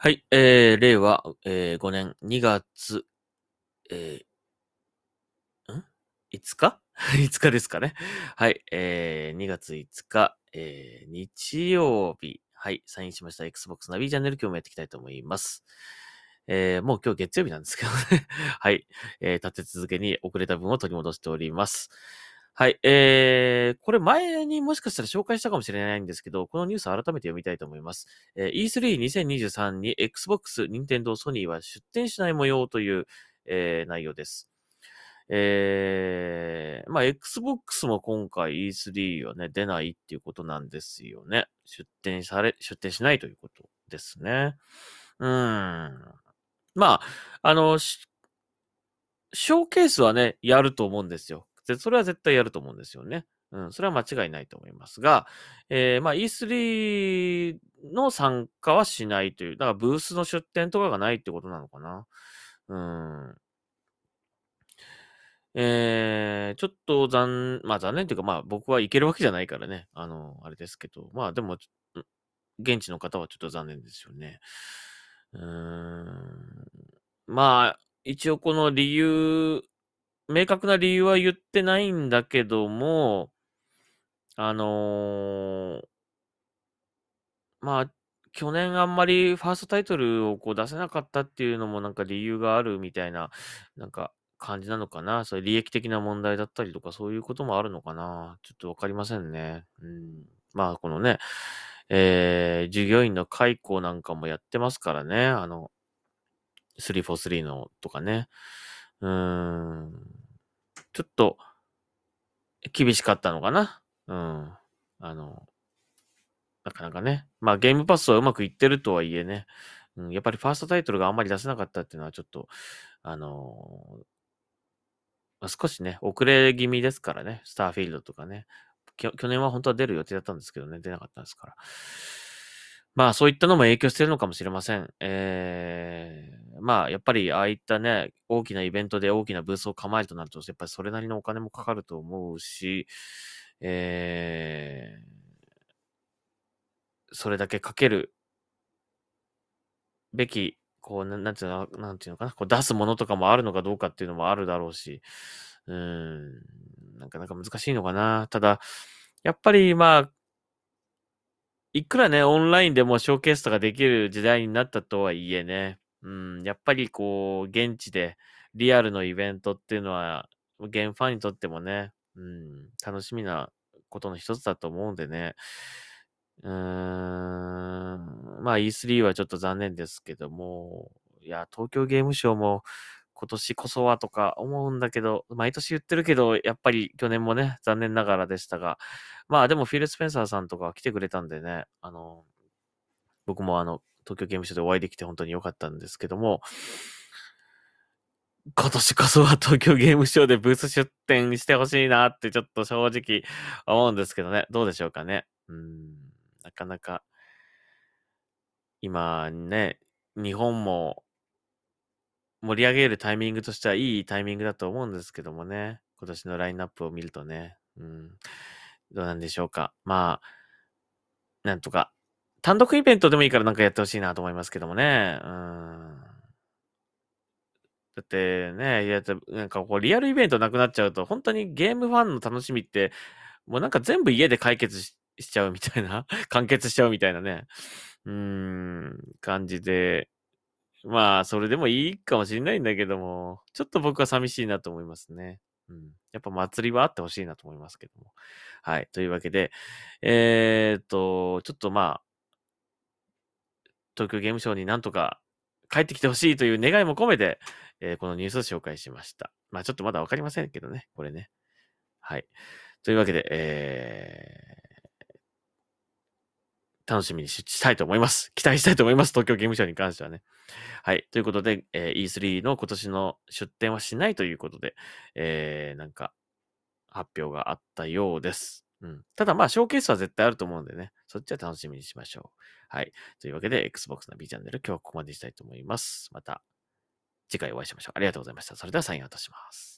はい、えー、令和、えー、5年2月、えー、ん ?5 日 ?5 日ですかね。はい、えー、2月5日、えー、日曜日、はい、サインしました Xbox ナビチャンネル今日もやっていきたいと思います。えー、もう今日月曜日なんですけどね。はい、えー、立て続けに遅れた分を取り戻しております。はい。えー、これ前にもしかしたら紹介したかもしれないんですけど、このニュース改めて読みたいと思います。えー、E32023 に Xbox、Nintendo、ソニーは出展しない模様という、えー、内容です。えー、まあ、Xbox も今回 E3 はね、出ないっていうことなんですよね。出展され、出展しないということですね。うん。まあ、あの、ショーケースはね、やると思うんですよ。それは絶対やると思うんですよね。うん、それは間違いないと思いますが、えー、まあ E3 の参加はしないという、だからブースの出展とかがないってことなのかな。うん。えー、ちょっと残、まあ残念というか、まあ僕は行けるわけじゃないからね、あの、あれですけど、まあでも、現地の方はちょっと残念ですよね。うーん。まあ、一応この理由明確な理由は言ってないんだけども、あのー、まあ、去年あんまりファーストタイトルをこう出せなかったっていうのもなんか理由があるみたいな、なんか感じなのかな。それ利益的な問題だったりとかそういうこともあるのかな。ちょっとわかりませんね。うん。まあ、このね、えー、従業員の解雇なんかもやってますからね。あの、343のとかね。うん。ちょっと、厳しかったのかな。うん。あの、なかなかね。まあゲームパスはうまくいってるとはいえね。うん、やっぱりファーストタイトルがあんまり出せなかったっていうのはちょっと、あのー、少しね、遅れ気味ですからね。スターフィールドとかね。去年は本当は出る予定だったんですけどね、出なかったんですから。まあそういったのも影響してるのかもしれません。えー、まあやっぱりああいったね、大きなイベントで大きなブースを構えるとなると、やっぱりそれなりのお金もかかると思うし、えー、それだけかけるべき、こう、なんていうの、なんていうのかな、こう出すものとかもあるのかどうかっていうのもあるだろうし、うん、なかなか難しいのかな。ただ、やっぱりまあ、いくらね、オンラインでもショーケースとかできる時代になったとはいえね、うん、やっぱりこう、現地でリアルのイベントっていうのは、ゲームファンにとってもね、うん、楽しみなことの一つだと思うんでね、うーん、まあ E3 はちょっと残念ですけども、いや、東京ゲームショウも今年こそはとか思うんだけど、毎年言ってるけど、やっぱり去年もね、残念ながらでしたが、まあでもフィル・スペンサーさんとか来てくれたんでね、あの、僕もあの、東京ゲームショウでお会いできて本当に良かったんですけども、今年こそは東京ゲームショウでブース出展してほしいなってちょっと正直思うんですけどね。どうでしょうかね。うん、なかなか、今ね、日本も盛り上げるタイミングとしてはいいタイミングだと思うんですけどもね。今年のラインナップを見るとね。うん。どうなんでしょうか。まあ、なんとか、単独イベントでもいいからなんかやってほしいなと思いますけどもね。うん。だってね、いや、なんかこう、リアルイベントなくなっちゃうと、本当にゲームファンの楽しみって、もうなんか全部家で解決しちゃうみたいな、完結しちゃうみたいなね、うーん、感じで、まあ、それでもいいかもしれないんだけども、ちょっと僕は寂しいなと思いますね。うん。やっぱ祭りはあってほしいなと思いますけども。はい。というわけで、えー、っと、ちょっとまあ、東京ゲームショウになんとか帰ってきてほしいという願いも込めて、えー、このニュースを紹介しました。まあちょっとまだわかりませんけどね、これね。はい。というわけで、えー、楽しみにしたいと思います。期待したいと思います。東京ゲームショウに関してはね。はい。ということで、えー、E3 の今年の出展はしないということで、えー、なんか、発表があったようです。うん。ただまあ、ショーケースは絶対あると思うんでね、そっちは楽しみにしましょう。はい。というわけで、Xbox の B チャンネル、今日はここまでにしたいと思います。また、次回お会いしましょう。ありがとうございました。それではサインを渡します。